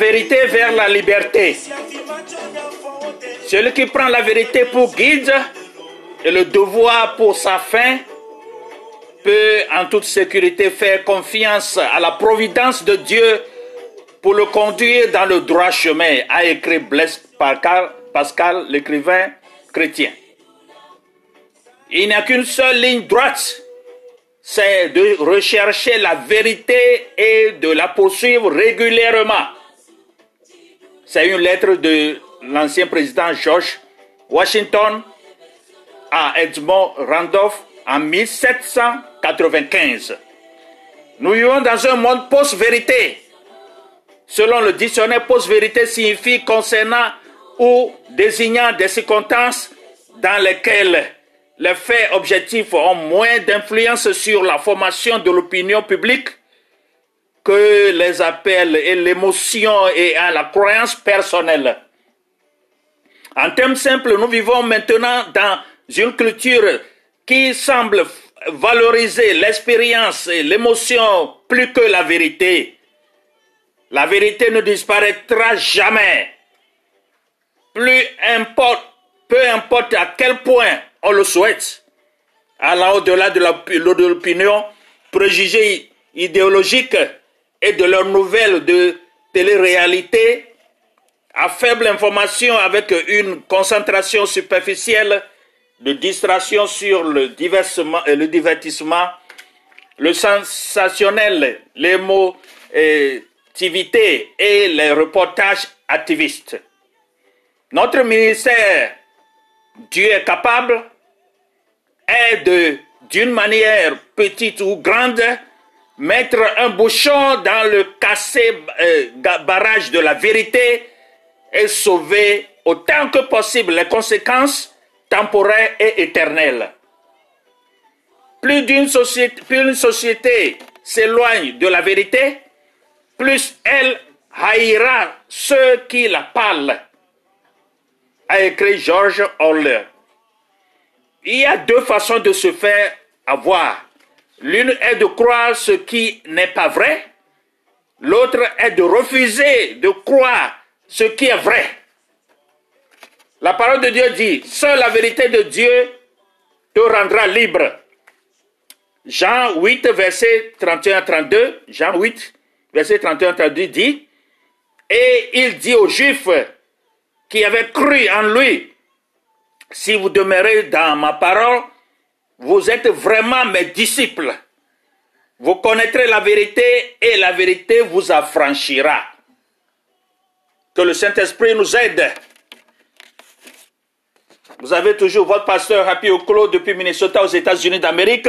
vérité vers la liberté. Celui qui prend la vérité pour guide et le devoir pour sa fin peut en toute sécurité faire confiance à la providence de Dieu pour le conduire dans le droit chemin, a écrit Blaise Pascal, l'écrivain chrétien. Il n'y a qu'une seule ligne droite, c'est de rechercher la vérité et de la poursuivre régulièrement. C'est une lettre de l'ancien président George Washington à Edmond Randolph en 1795. Nous vivons dans un monde post-vérité. Selon le dictionnaire, post-vérité signifie concernant ou désignant des circonstances dans lesquelles les faits objectifs ont moins d'influence sur la formation de l'opinion publique que les appels et l'émotion et à la croyance personnelle. En termes simples, nous vivons maintenant dans une culture qui semble valoriser l'expérience et l'émotion plus que la vérité. La vérité ne disparaîtra jamais. Plus importe, peu importe à quel point on le souhaite, allant au-delà de l'opinion préjugée idéologique et de leurs nouvelles de télé-réalité, à faible information avec une concentration superficielle de distraction sur le, le divertissement, le sensationnel, l'émotivité et les reportages activistes. Notre ministère, Dieu est capable, est d'une manière petite ou grande, mettre un bouchon dans le cassé euh, barrage de la vérité et sauver autant que possible les conséquences temporaires et éternelles. Plus d'une société, plus une société s'éloigne de la vérité, plus elle haïra ceux qui la parlent, a écrit George Orwell. Il y a deux façons de se faire avoir. L'une est de croire ce qui n'est pas vrai, l'autre est de refuser de croire ce qui est vrai. La parole de Dieu dit, seule la vérité de Dieu te rendra libre. Jean 8, verset 31-32, Jean 8, verset 31-32 dit, et il dit aux Juifs qui avaient cru en lui, si vous demeurez dans ma parole, vous êtes vraiment mes disciples. Vous connaîtrez la vérité et la vérité vous affranchira. Que le Saint-Esprit nous aide. Vous avez toujours votre pasteur Happy Okolo depuis Minnesota aux États-Unis d'Amérique.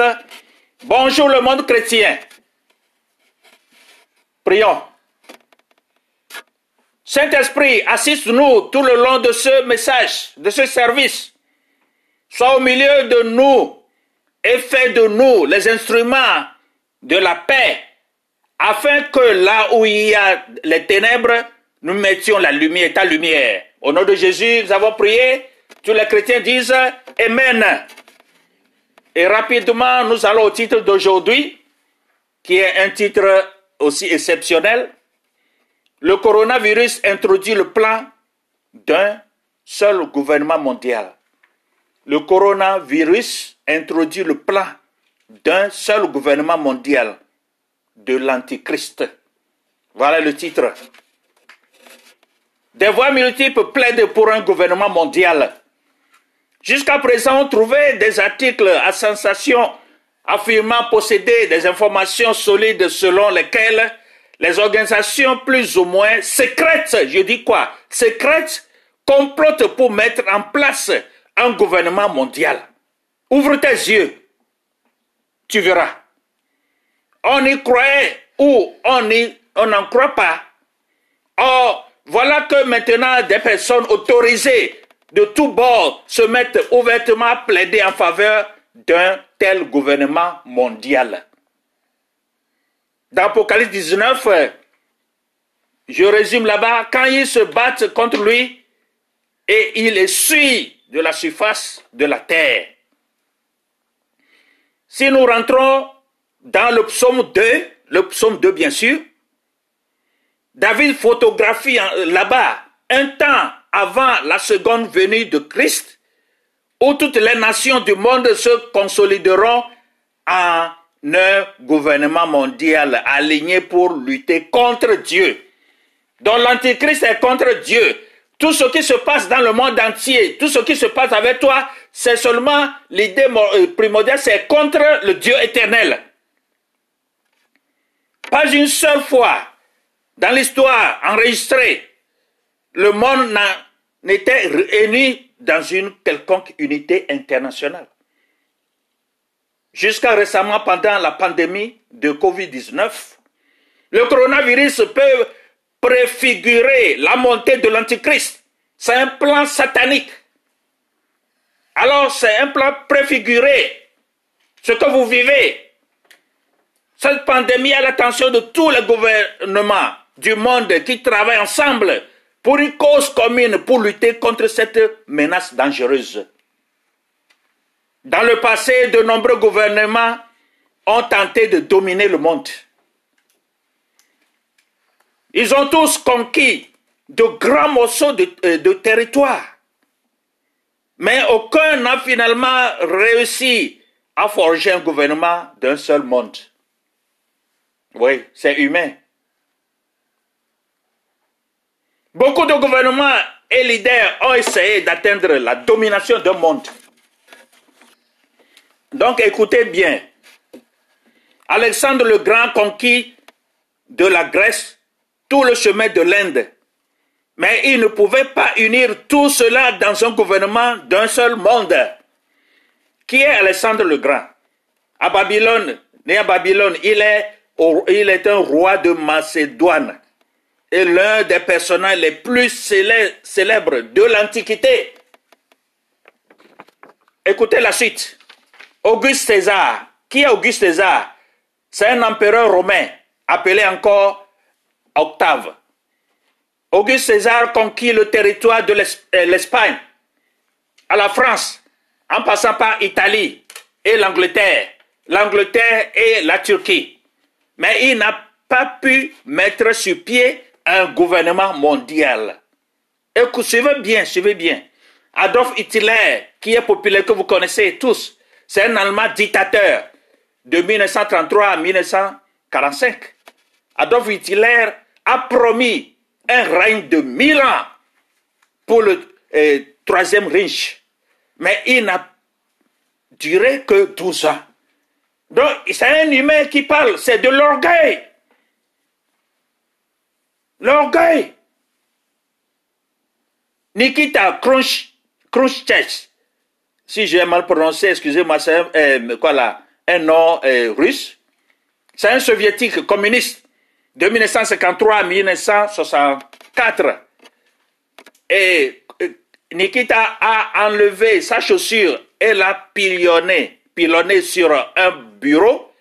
Bonjour le monde chrétien. Prions. Saint-Esprit, assiste-nous tout le long de ce message, de ce service. Sois au milieu de nous et fais de nous les instruments de la paix, afin que là où il y a les ténèbres, nous mettions la lumière, ta lumière. Au nom de Jésus, nous avons prié. Tous les chrétiens disent Amen. Et rapidement, nous allons au titre d'aujourd'hui, qui est un titre aussi exceptionnel. Le coronavirus introduit le plan d'un seul gouvernement mondial. Le coronavirus introduit le plan d'un seul gouvernement mondial, de l'Antichrist. Voilà le titre. Des voix multiples plaident pour un gouvernement mondial. Jusqu'à présent, on trouvait des articles à sensation affirmant posséder des informations solides selon lesquelles les organisations plus ou moins secrètes, je dis quoi, secrètes, complotent pour mettre en place un gouvernement mondial. Ouvre tes yeux, tu verras. On y croyait ou on n'en croit pas. Or, voilà que maintenant des personnes autorisées de tous bords se mettent ouvertement à plaider en faveur d'un tel gouvernement mondial. Dans Apocalypse 19, je résume là-bas, quand ils se battent contre lui et il essuie de la surface de la terre. Si nous rentrons dans le psaume 2, le psaume 2 bien sûr, David photographie là-bas un temps avant la seconde venue de Christ, où toutes les nations du monde se consolideront en un gouvernement mondial aligné pour lutter contre Dieu. Donc l'Antichrist est contre Dieu. Tout ce qui se passe dans le monde entier, tout ce qui se passe avec toi, c'est seulement l'idée euh, primordiale, c'est contre le Dieu éternel. Pas une seule fois dans l'histoire enregistrée, le monde n'était réuni dans une quelconque unité internationale. Jusqu'à récemment, pendant la pandémie de Covid-19, le coronavirus peut préfigurer la montée de l'Antichrist. C'est un plan satanique. Alors c'est un plan préfiguré. Ce que vous vivez, cette pandémie a l'attention de tous les gouvernements du monde qui travaillent ensemble pour une cause commune pour lutter contre cette menace dangereuse. Dans le passé, de nombreux gouvernements ont tenté de dominer le monde. Ils ont tous conquis de grands morceaux de, euh, territoire. Mais aucun n'a finalement réussi à forger un gouvernement d'un seul monde. Oui, c'est humain. Beaucoup de gouvernements et leaders ont essayé d'atteindre la domination d'un monde. Donc écoutez bien. Alexandre le Grand conquit de la Grèce tout le chemin de l'Inde. Mais il ne pouvait pas unir tout cela dans un gouvernement d'un seul monde. Qui est Alexandre le Grand? À Babylone, né à Babylone, il est, il est un roi de Macédoine et l'un des personnages les plus célèbres de l'Antiquité. Écoutez la suite. Auguste César. Qui est Auguste César? C'est un empereur romain, appelé encore Octave. Auguste César conquit le territoire de euh, l'Espagne, à la France, en passant par Italie et l'Angleterre, l'Angleterre et la Turquie. Mais il n'a pas pu mettre sur pied un gouvernement mondial. Écoutez, suivez bien, suivez bien. Adolf Hitler, qui est populaire, que vous connaissez tous, c'est un Allemand dictateur de 1933 à 1945. Adolf Hitler a promis un règne de mille ans pour le euh, troisième Reich. Mais il n'a duré que 12 ans. Donc, c'est un humain qui parle, c'est de l'orgueil. L'orgueil. Nikita Khrushchev, si j'ai mal prononcé, excusez-moi, c'est un, euh, quoi là, un nom euh, russe. C'est un soviétique communiste de 1953 à 1964. Et euh, Nikita a enlevé sa chaussure et l'a pilonné, pilonné sur un bureau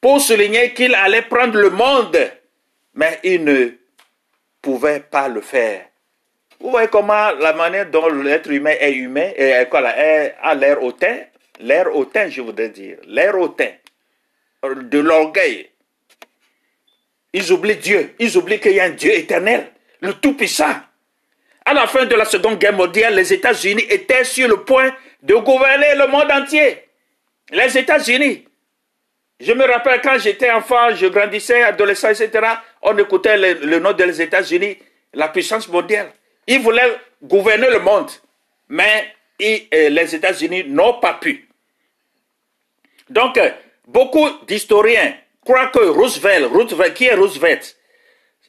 pour souligner qu'il allait prendre le monde. Mais il ne pouvait pas le faire. Vous voyez comment la manière dont l'être humain est humain, a l'air hautain, l'air hautain, je voudrais dire, l'air hautain, de l'orgueil. Ils oublient Dieu, ils oublient qu'il y a un Dieu éternel, le Tout-Puissant. À la fin de la Seconde Guerre mondiale, les États-Unis étaient sur le point de gouverner le monde entier. Les États-Unis. Je me rappelle quand j'étais enfant, je grandissais, adolescent, etc., on écoutait le, nom des États-Unis, la puissance mondiale. Ils voulaient gouverner le monde, mais les États-Unis n'ont pas pu. Donc, beaucoup d'historiens croient que Roosevelt, Roosevelt, qui est Roosevelt?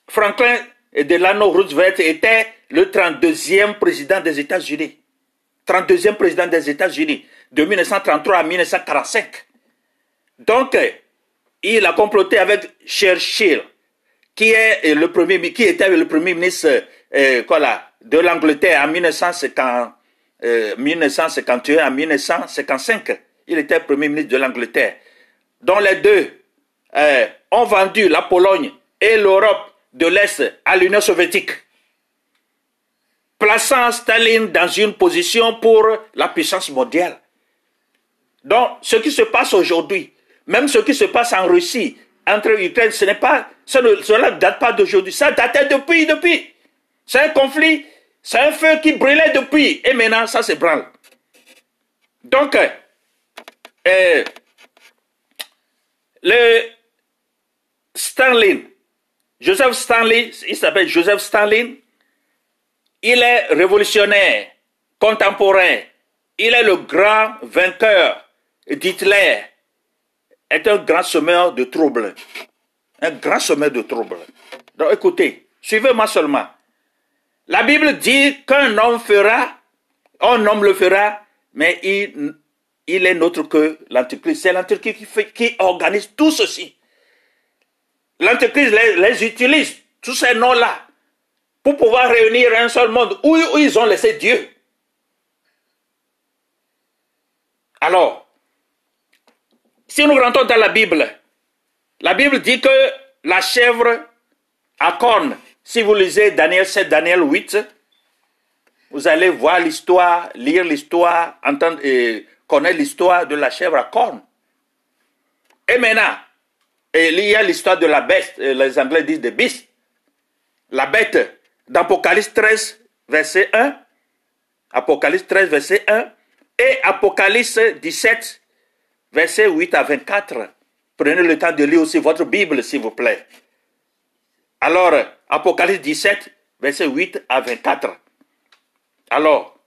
Franklin Delano Roosevelt était le 32e président des États-Unis. 32e président des États-Unis, de 1933 à 1945. Donc, il a comploté avec Churchill, qui, qui était le premier ministre euh, de l'Angleterre en 1950, 1951 euh, à 1955. Il était premier ministre de l'Angleterre. dont les deux euh, ont vendu la Pologne et l'Europe de l'Est à l'Union soviétique, plaçant Staline dans une position pour la puissance mondiale. Donc, ce qui se passe aujourd'hui, même ce qui se passe en Russie, entre Ukraine, ce n'est pas, cela ne date pas d'aujourd'hui, ça datait depuis, depuis. C'est un conflit, c'est un feu qui brûlait depuis, et maintenant ça se branle. Donc, euh, le Stalin, Joseph Stalin, il s'appelle Joseph Stalin, il est révolutionnaire, contemporain, il est le grand vainqueur d'Hitler, est un grand semeur de troubles. Un grand semeur de troubles. Donc écoutez, suivez-moi seulement. La Bible dit qu'un homme fera, un homme le fera, mais il, il est autre que l'Antichrist. C'est l'Antichrist qui, qui organise tout ceci. L'Antichrist les, utilise, tous ces noms-là, pour pouvoir réunir un seul monde où, où ils ont laissé Dieu. Alors, si nous rentrons dans la Bible, la Bible dit que la chèvre à cornes, si vous lisez Daniel 7, Daniel 8, vous allez voir l'histoire, lire l'histoire, entendre et connaître l'histoire de la chèvre à cornes. Et maintenant, il y a l'histoire de la bête, euh, les Anglais disent de beast. La bête, d'Apocalypse 13, verset 1, Apocalypse 13, verset 1, et Apocalypse 17, verset 8 à 24. Prenez le temps de lire aussi votre Bible, s'il vous plaît. Alors, Apocalypse 17, verset 8 à 24. Alors,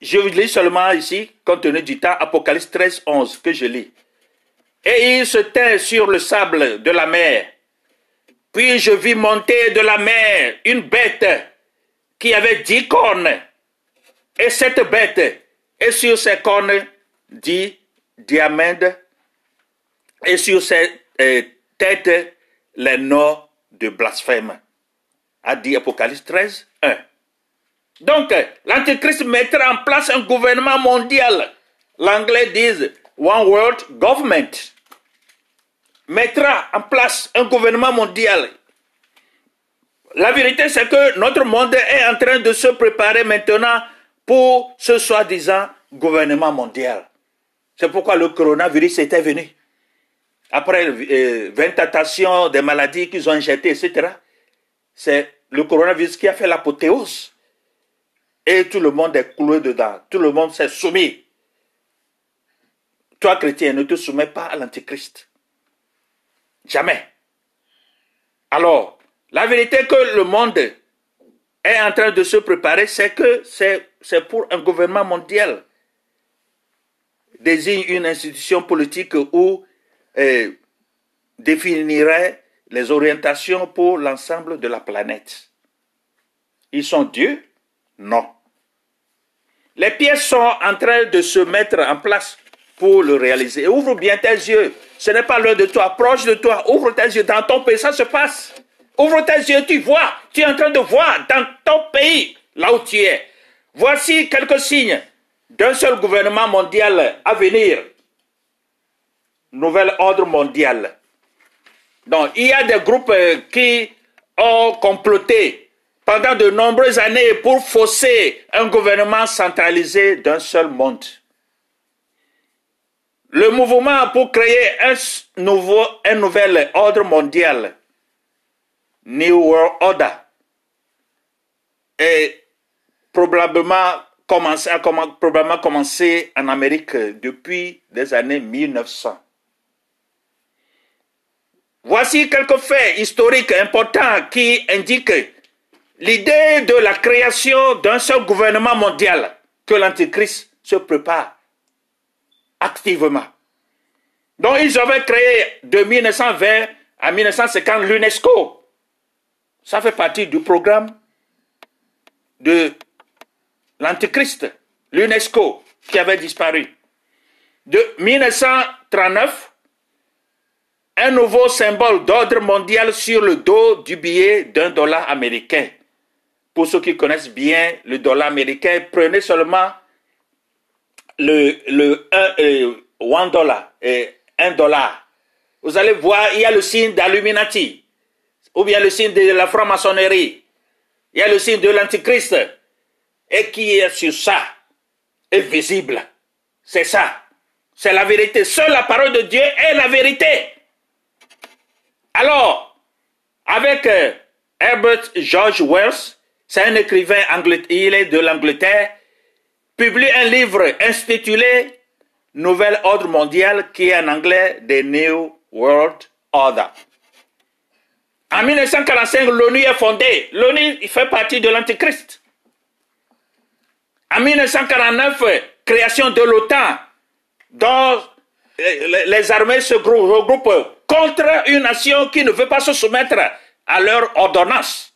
je lis seulement ici, compte tenu du temps, Apocalypse 13, 11, que je lis. Et il se tint sur le sable de la mer. Puis je vis monter de la mer une bête qui avait dix cornes. Et cette bête, et sur ses cornes, dit diamètre, et sur ses euh, têtes, les noms de blasphème. A dit Apocalypse 13, 1. Donc, l'Antichrist mettra en place un gouvernement mondial. L'anglais dit One World Government mettra en place un gouvernement mondial. La vérité, c'est que notre monde est en train de se préparer maintenant pour ce soi-disant gouvernement mondial. C'est pourquoi le coronavirus était venu. Après 20 euh, tentations des maladies qu'ils ont injectées, etc., c'est le coronavirus qui a fait l'apothéose. Et tout le monde est cloué dedans. Tout le monde s'est soumis. Toi, chrétien, ne te soumets pas à l'antichrist. Jamais. Alors, la vérité que le monde est en train de se préparer, c'est que c'est pour un gouvernement mondial. Désigne une institution politique où eh, définirait les orientations pour l'ensemble de la planète. Ils sont Dieu? Non. Les pièces sont en train de se mettre en place pour le réaliser. ouvre bien tes yeux. Ce n'est pas l'heure de toi. Proche de toi. Ouvre tes yeux. Dans ton pays, ça se passe. Ouvre tes yeux. Tu vois. Tu es en train de voir dans ton pays, là où tu es. Voici quelques signes d'un seul gouvernement mondial à venir. Nouvel ordre mondial. Donc, il y a des groupes euh, qui ont comploté pendant de nombreuses années pour fausser un gouvernement centralisé d'un seul monde le mouvement pour créer un, nouveau, nouvel ordre mondial, New World Order, est probablement commencé, probablement commencé en Amérique depuis les années 1900. Voici quelques faits historiques importants qui indiquent l'idée de la création d'un seul gouvernement mondial que l'Antichrist se prépare activement. Donc ils avaient créé de 1920 à 1950 l'UNESCO. Ça fait partie du programme de l'Antichrist, l'UNESCO, qui avait disparu. De 1939, un nouveau symbole d'ordre mondial sur le dos du billet d'un dollar américain. Pour ceux qui connaissent bien le dollar américain, prenez seulement le, le 1 euh, dollar et 1 dollar, vous allez voir, il y a le signe d'Illuminati, ou bien le signe de la franc-maçonnerie, il y a le signe de l'Antichrist, et qui est sur ça est visible. C'est ça. C'est la vérité. Seule la parole de Dieu est la vérité. Alors, avec euh, Herbert George Wells, c'est un écrivain anglais, il est de l'Angleterre, publie un livre intitulé Nouvel ordre mondial qui est en anglais The New World Order. En 1945, l'ONU est fondée. L'ONU fait partie de l'Antichrist. En 1949, création de l'OTAN, dont les armées se regroupent contre une nation qui ne veut pas se soumettre à leur ordonnance.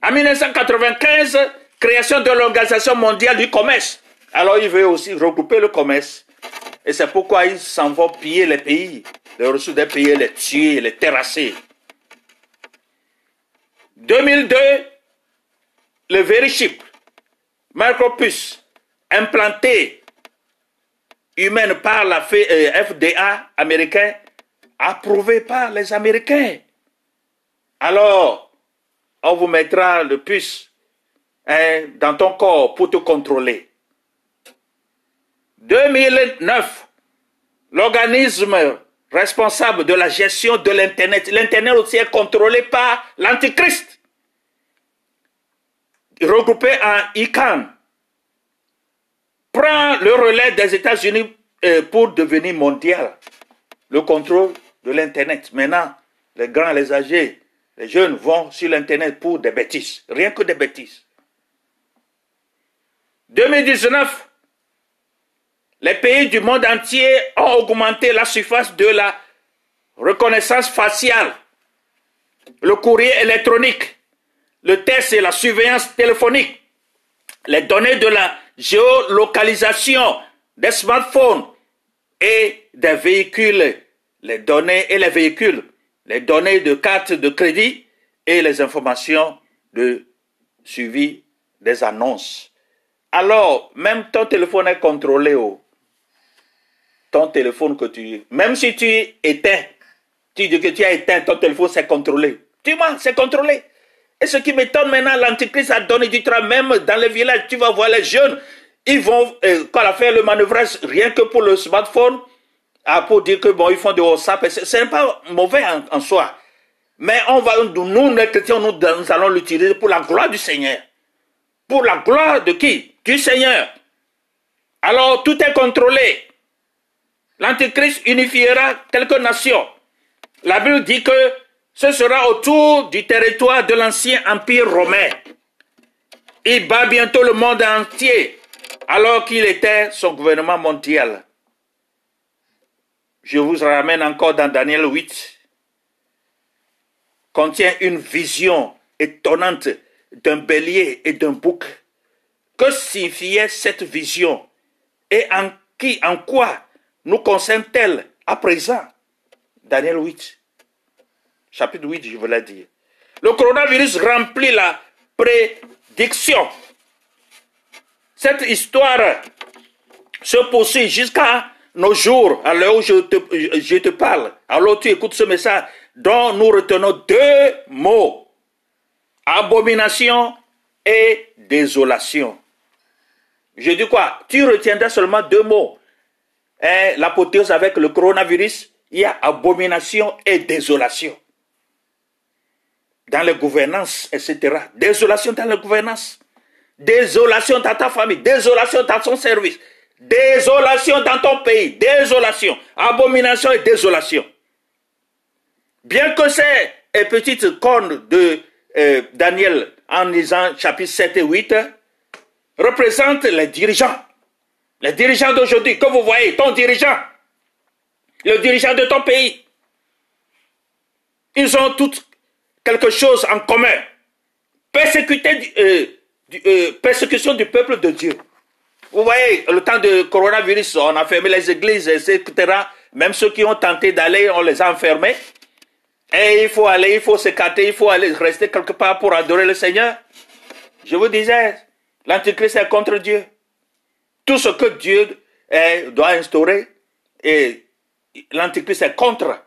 En 1995, création de l'Organisation mondiale du commerce. Alors il veut aussi regrouper le commerce. Et c'est pourquoi ils s'en vont piller les pays, les ressources des pays, les tuer, les terrasser. 2002, le Verichip, micropus, implanté humaine par la FDA euh, américain, approuvé par les Américains. Alors, on vous mettra le puce hein, dans ton corps pour te contrôler. 2009, l'organisme responsable de la gestion de l'Internet, l'Internet aussi est contrôlé par l'Antichrist, regroupé en ICANN, prend le relais des États-Unis euh, pour devenir mondial. Le contrôle de l'Internet. Maintenant, les grands, les âgés, les jeunes vont sur l'Internet pour des bêtises. Rien que des bêtises. 2019, les pays du monde entier ont augmenté la surface de la reconnaissance faciale, le courrier électronique, le test et la surveillance téléphonique, les données de la géolocalisation des smartphones et des véhicules, les données et les véhicules, les données de cartes de crédit et les informations de suivi des annonces. Alors, même ton téléphone est contrôlé. Oh. Ton téléphone que tu... Même si tu éteins, tu dis que tu as éteint ton téléphone, c'est contrôlé. Tu vois, c'est contrôlé. Et ce qui m'étonne maintenant, l'Antichrist a donné du travail, même dans les villages, tu vas voir les jeunes, ils vont, euh, quand on le manœuvrage, rien que pour le smartphone, ah, pour dire que bon, ils font du WhatsApp, ce n'est pas mauvais en, soi. Mais on va, nous, les chrétiens, nous, nous allons l'utiliser pour la gloire du Seigneur. Pour la gloire de qui? Du Seigneur. Alors, tout est contrôlé. L'Antichrist unifiera quelques nations. La Bible dit que ce sera autour du territoire de l'ancien empire romain. Il bat bientôt le monde entier, alors qu'il était son gouvernement mondial. Je vous ramène encore dans Daniel 8, contient une vision étonnante d'un bélier et d'un bouc. Que signifiait cette vision et en qui, en quoi nous concerne-t-elle à présent? Daniel 8 chapitre 8, je vous l'ai dit. Le coronavirus remplit la prédiction. Cette histoire se poursuit jusqu'à nos jours, à l'heure où je te, je te parle. Alors tu écoutes ce message dont nous retenons deux mots. Abomination et désolation. Je dis quoi? Tu retiendras seulement deux mots. Hein, l'apothéose avec le coronavirus, il y a abomination et désolation dans les gouvernances, etc. Désolation dans la gouvernance. Désolation dans ta famille. Désolation dans ton service. Désolation dans ton pays. Désolation. Abomination et désolation. Bien que ces petites cornes de euh, Daniel en lisant chapitre 7 et 8 représentent les dirigeants. Les dirigeants d'aujourd'hui, que vous voyez, ton dirigeant, le dirigeant de ton pays, ils ont toutes quelque chose en commun. Persécuter, euh, euh, persécution du peuple de Dieu. Vous voyez, le temps de coronavirus, on a fermé les églises, etc. Même ceux qui ont tenté d'aller, on les a enfermés. Et il faut aller, il faut s'écarter, il faut aller rester quelque part pour adorer le Seigneur. Je vous disais, l'Antichrist est contre Dieu. Tout ce que Dieu doit instaurer, et l'Antichrist est contre.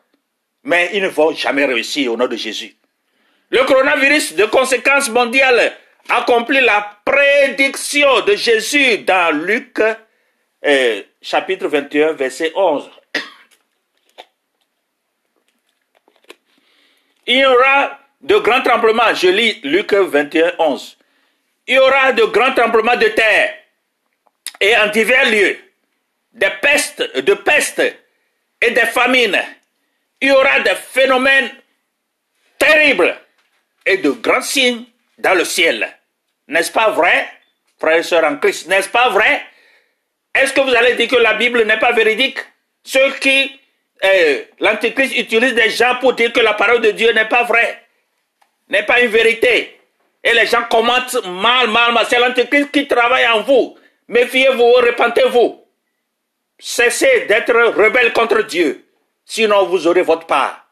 Mais ils ne vont jamais réussir au nom de Jésus. Le coronavirus de conséquences mondiales accomplit la prédiction de Jésus dans Luc euh, chapitre 21, verset 11. il y aura de grands tremblements. Je lis Luc 21, 11. Il y aura de grands tremblements de terre et en divers lieux, des pestes, de pestes et des famines. Il y aura des phénomènes terribles et de grands signes dans le ciel. N'est-ce pas vrai, frères et sœurs en Christ? N'est-ce pas vrai? Est-ce que vous allez dire que la Bible n'est pas véridique? Ceux qui, euh, l'Antichrist utilise des gens pour dire que la parole de Dieu n'est pas vraie, n'est pas une vérité. Et les gens commentent mal, mal, mal. C'est l'Antichrist qui travaille en vous. Méfiez-vous, repentez-vous. Cessez d'être rebelle contre Dieu. Sinon, vous aurez votre part.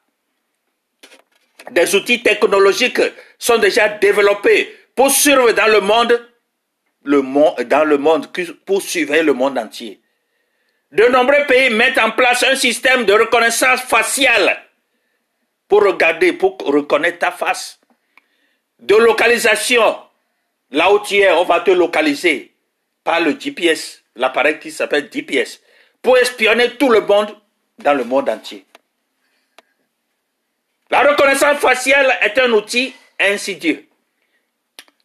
Des outils technologiques sont déjà développés pour suivre dans le monde, le dans le monde, pour suivre le monde entier. De nombreux pays mettent en place un système de reconnaissance faciale pour regarder, pour reconnaître ta face. De localisation, là où tu es, on va te localiser par le GPS, l'appareil qui s'appelle GPS, pour espionner tout le monde dans le monde entier. La reconnaissance faciale est un outil insidieux.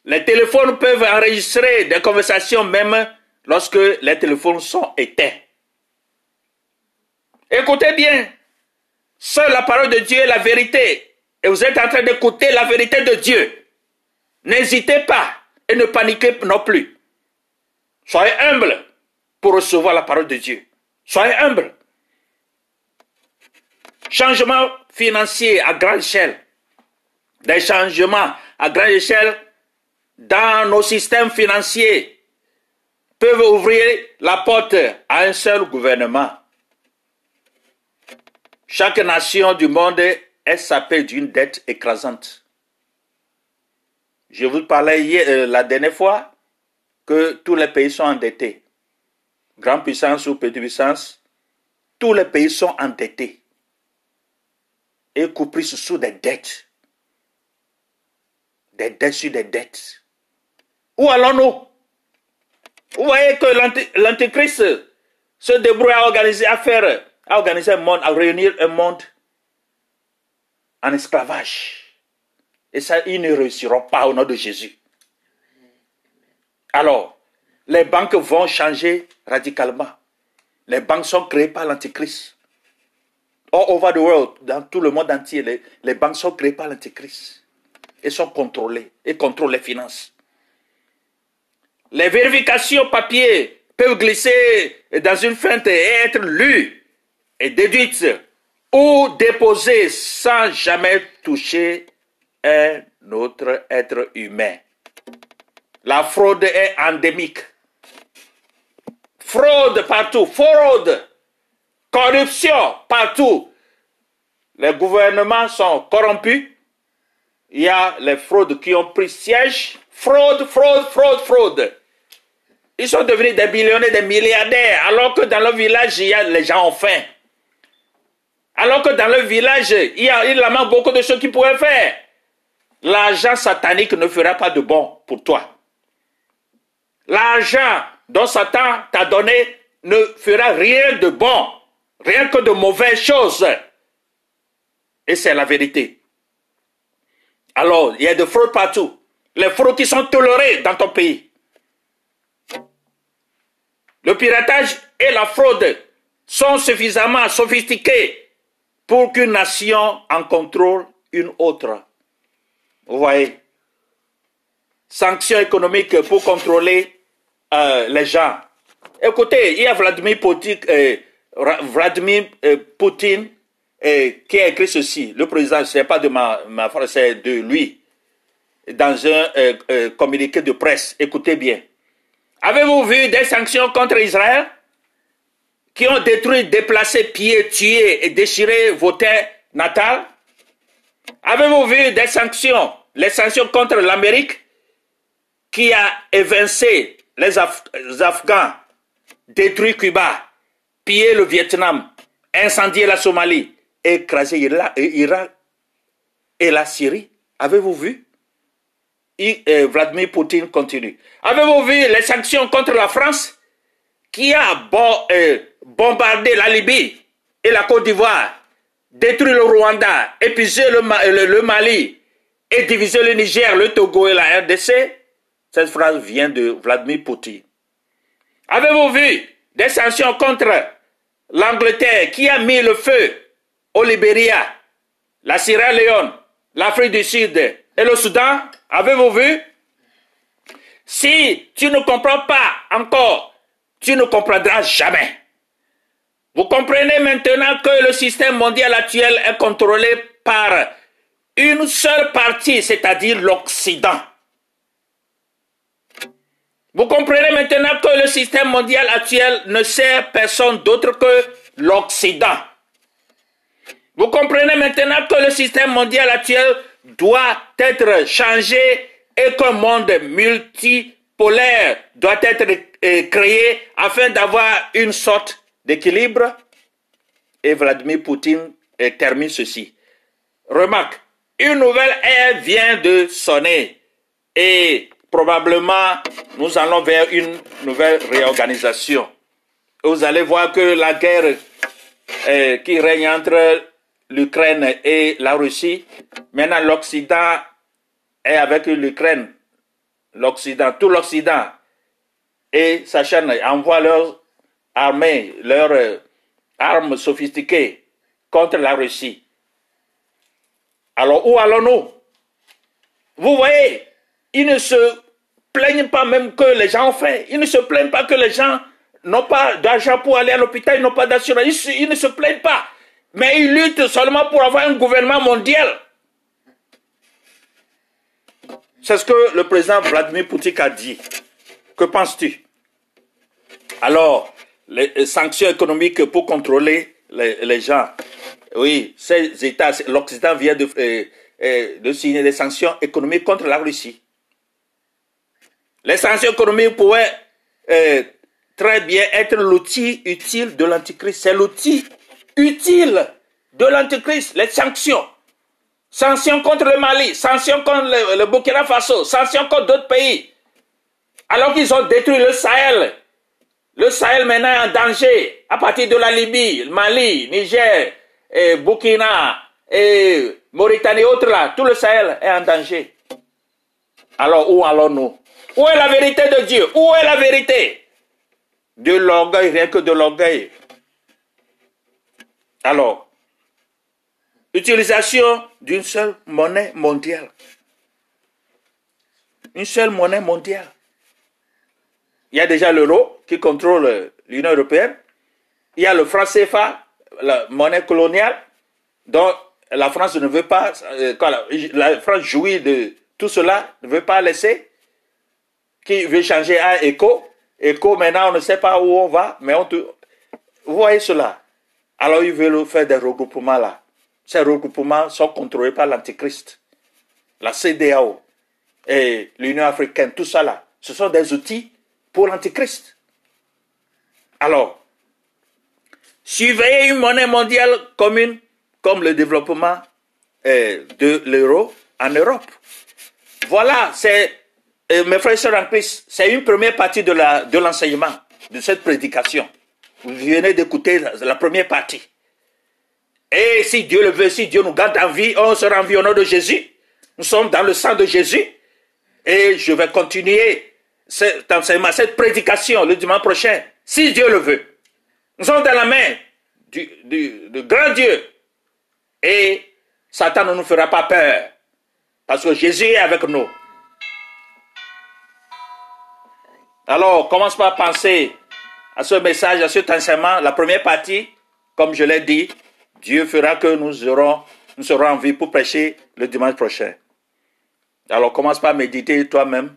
Les téléphones peuvent enregistrer des conversations même lorsque les téléphones sont éteints. Écoutez bien, seule la parole de Dieu est la vérité. Et vous êtes en train d'écouter la vérité de Dieu. N'hésitez pas et ne paniquez non plus. Soyez humble pour recevoir la parole de Dieu. Soyez humble. Changement financier à grande échelle. Des changements à grande échelle dans nos systèmes financiers peuvent ouvrir la porte à un seul gouvernement. Chaque nation du monde est sapée d'une dette écrasante. Je vous parlais hier, euh, la dernière fois que tous les pays sont endettés. Grande puissance ou petite puissance, tous les pays sont endettés et coupés sous des dettes. Des dettes sur des dettes. Où allons-nous? Vous voyez que l'Antéchrist se débrouille à organiser, à à organiser un monde, à réunir un monde en esclavage. Et ça, ils ne réussiront pas au nom de Jésus. Alors, les banques vont changer radicalement. Les banques sont créées par l'Antichrist. All over the world, dans tout le monde entier, les, les banques sont créées par l'Antichrist. Et sont contrôlées, et contrôlent les finances. Les vérifications papier peuvent glisser dans une fente et être lues et déduites ou déposées sans jamais toucher un autre être humain. La fraude est endémique. Fraude partout, fraude, corruption partout. Les gouvernements sont corrompus. Il y a les fraudes qui ont pris siège. Fraude, fraude, fraude, fraude. Ils sont devenus des millionnaires, des milliardaires, alors que dans le village, il y a, les gens ont faim. Alors que dans le village, il y a, il manque beaucoup de choses qu'ils pouvaient faire. L'argent satanique ne fera pas de bon pour toi. L'argent dont Satan t'a donné ne fera rien de bon, rien que de mauvaises choses. Et c'est la vérité. Alors, il y a des fraudes partout. Les fraudes qui sont tolérées dans ton pays. Le piratage et la fraude sont suffisamment sophistiqués pour qu'une nation en contrôle une autre. Vous voyez Sanctions économiques pour contrôler euh, les gens. Écoutez, il y a Vladimir Poutine, euh, euh, qui a écrit ceci. Le président, ce n'est pas de ma, ma c'est de lui. Dans un communiqué de presse. Écoutez bien. Avez-vous vu des sanctions contre Israël? Qui ont détruit, déplacé, pillé, tué et déchiré vos terres natales? Avez-vous vu des sanctions, les sanctions contre l'Amérique qui a évincé les, Afghans, détruit Cuba, pillé le Vietnam, incendié la Somalie, écrasé l'Irak et la Syrie? Avez-vous vu? Euh, Vladimir Poutine continue. Avez-vous vu les sanctions contre la France qui a euh, bombardé la Libye et la Côte d'Ivoire? Détruire le Rwanda, épuiser le, Mali et diviser le Niger, le Togo et la RDC, cette phrase vient de Vladimir Poutine. Avez-vous vu des sanctions contre l'Angleterre qui a mis le feu au Libéria, la Sierra Leone, l'Afrique du Sud et le Soudan? Avez-vous vu? Si tu ne comprends pas encore, tu ne comprendras jamais. Vous comprenez maintenant que le système mondial actuel est contrôlé par une seule partie, c'est-à-dire l'Occident. Vous comprenez maintenant que le système mondial actuel ne sert personne d'autre que l'Occident. Vous comprenez maintenant que le système mondial actuel doit être changé et qu'un monde multipolaire doit être euh, créé afin d'avoir une sorte d'équilibre. Et Vladimir Poutine termine ceci. Remarque, une nouvelle ère vient de sonner et probablement nous allons vers une nouvelle réorganisation. Vous allez voir que la guerre euh, qui règne entre l'Ukraine et la Russie, maintenant l'Occident est avec l'Ukraine. L'Occident, tout l'Occident et sa chaîne envoie leurs armées, leurs euh, armes sophistiquées contre la Russie. Alors où allons-nous? Vous voyez, ils ne se plaignent pas même que les gens ont fait. Ils ne se plaignent pas que les gens n'ont pas d'argent pour aller à l'hôpital, ils n'ont pas d'assurance. Ils, ne se plaignent pas. Mais ils luttent seulement pour avoir un gouvernement mondial. C'est ce que le président Vladimir Poutine a dit. Que penses-tu? Alors, les sanctions économiques pour contrôler les, gens. Oui, ces États, l'Occident vient de, euh, euh, de signer des sanctions économiques contre la Russie. Les sanctions économiques pourraient euh, très bien être l'outil utile de l'Antichrist. C'est l'outil utile de l'Antichrist, les sanctions. Sanctions contre le Mali, sanctions contre le, Burkina Faso, sanctions contre d'autres pays. Alors qu'ils ont détruit le Sahel. Le Sahel maintenant est en danger à partir de la Libye, le Mali, Niger, et Burkina, et Mauritanie et autres là. Tout le Sahel est en danger. Alors où allons-nous? Où est la vérité de Dieu? Où est la vérité? De l'orgueil, rien que de l'orgueil. Alors, utilisation d'une seule monnaie mondiale. Une seule monnaie mondiale. Il y a déjà l'euro qui contrôle l'Union européenne. Il y a le franc CFA, la monnaie coloniale, dont la France ne veut pas, euh, la, France jouit de tout cela, ne veut pas laisser, qui veut changer à ECO. ECO, maintenant, on ne sait pas où on va, mais on vous voyez cela. Alors, ils veulent faire des regroupements là. Ces regroupements sont contrôlés par l'Antichrist, la CDAO et l'Union africaine, tout ça là. Ce sont des outils pour l'Antichrist. Alors, surveiller une monnaie mondiale commune comme le développement euh, de l'euro en Europe. Voilà, c'est, euh, mes frères et sœurs en Christ, c'est une première partie de, la, de l'enseignement, de cette prédication. Vous venez d'écouter la première partie. Et si Dieu le veut, si Dieu nous garde en vie, on sera en vie au nom de Jésus. Nous sommes dans le sang de Jésus. Et je vais continuer cet enseignement, cette prédication le dimanche prochain, si Dieu le veut. Nous sommes dans la main du, grand Dieu. Et Satan ne nous fera pas peur. Parce que Jésus est avec nous. Alors, commence par penser à ce message, à cet enseignement. La première partie, comme je l'ai dit, Dieu fera que nous, aurons, nous serons en vie pour prêcher le dimanche prochain. Alors commence par méditer toi-même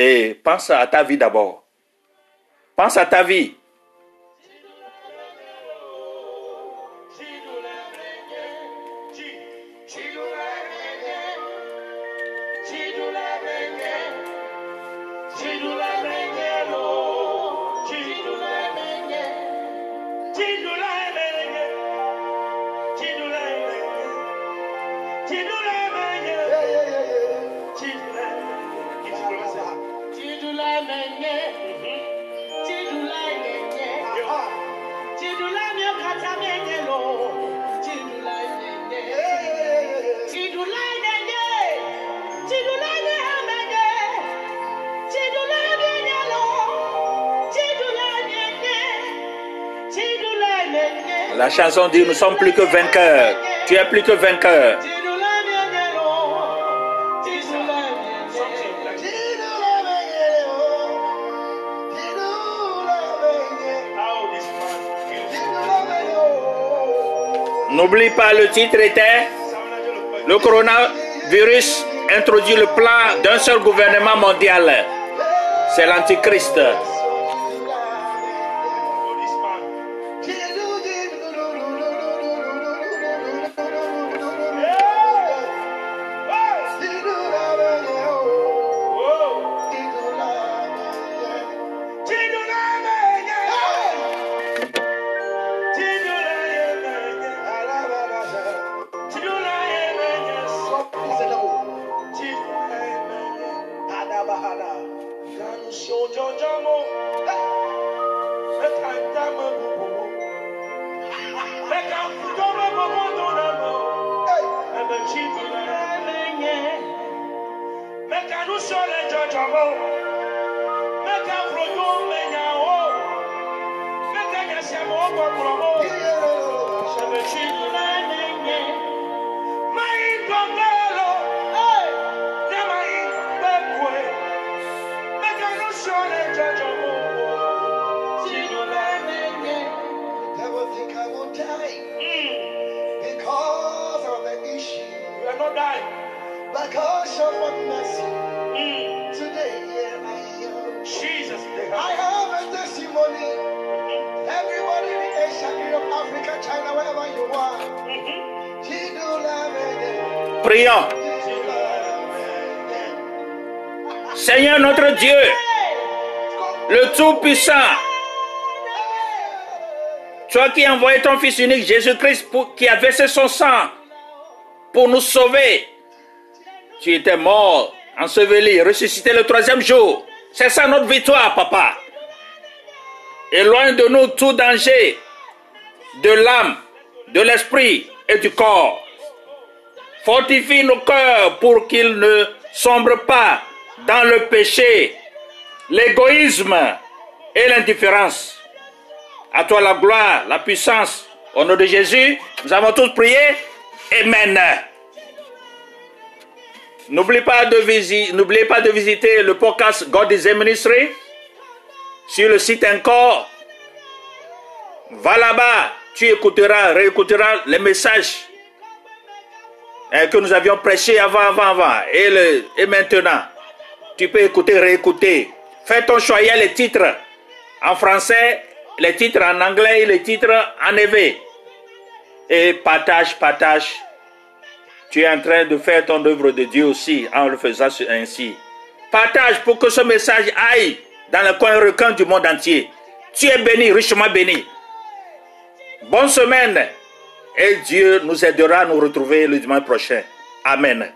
et pense à ta vie d'abord. Pense à ta vie. La chanson dit Nous sommes plus que vainqueurs. Tu es plus que vainqueur. N'oublie pas, le titre était Le coronavirus introduit le plan d'un seul gouvernement mondial. C'est l'Antichrist. Because of what mercy. Today, here I am. Jesus, I have a testimony. Everybody in Asia, Europe, Africa, China, wherever you are. Chidula Prions. Seigneur notre Dieu, le Tout-Puissant, toi qui as envoyé ton Fils unique Jésus-Christ pour- qui a versé son sang pour nous sauver. Tu étais mort, enseveli, ressuscité le troisième jour. C'est ça notre victoire, papa. Éloigne de nous tout danger de l'âme, de l'esprit et du corps. Fortifie nos cœurs pour qu'ils ne sombrent pas dans le péché, l'égoïsme et l'indifférence. À toi la gloire, la puissance. Au nom de Jésus, nous avons tous prié. Amen. N'oubliez pas, de visiter le podcast God is a Ministry sur le site encore. Va là-bas, tu écouteras, réécouteras les messages euh, que nous avions prêchés avant, avant, avant. Et, et maintenant, tu peux écouter, réécouter. Fais ton choix, il y a les titres en français, les titres en anglais et les titres en éveil. Et partage, partage. Tu es en train de faire ton œuvre de Dieu aussi en le faisant ainsi. Partage pour que ce message aille dans le coin requin du monde entier. Tu es béni, richement béni. Bonne semaine et Dieu nous aidera à nous retrouver le dimanche prochain. Amen.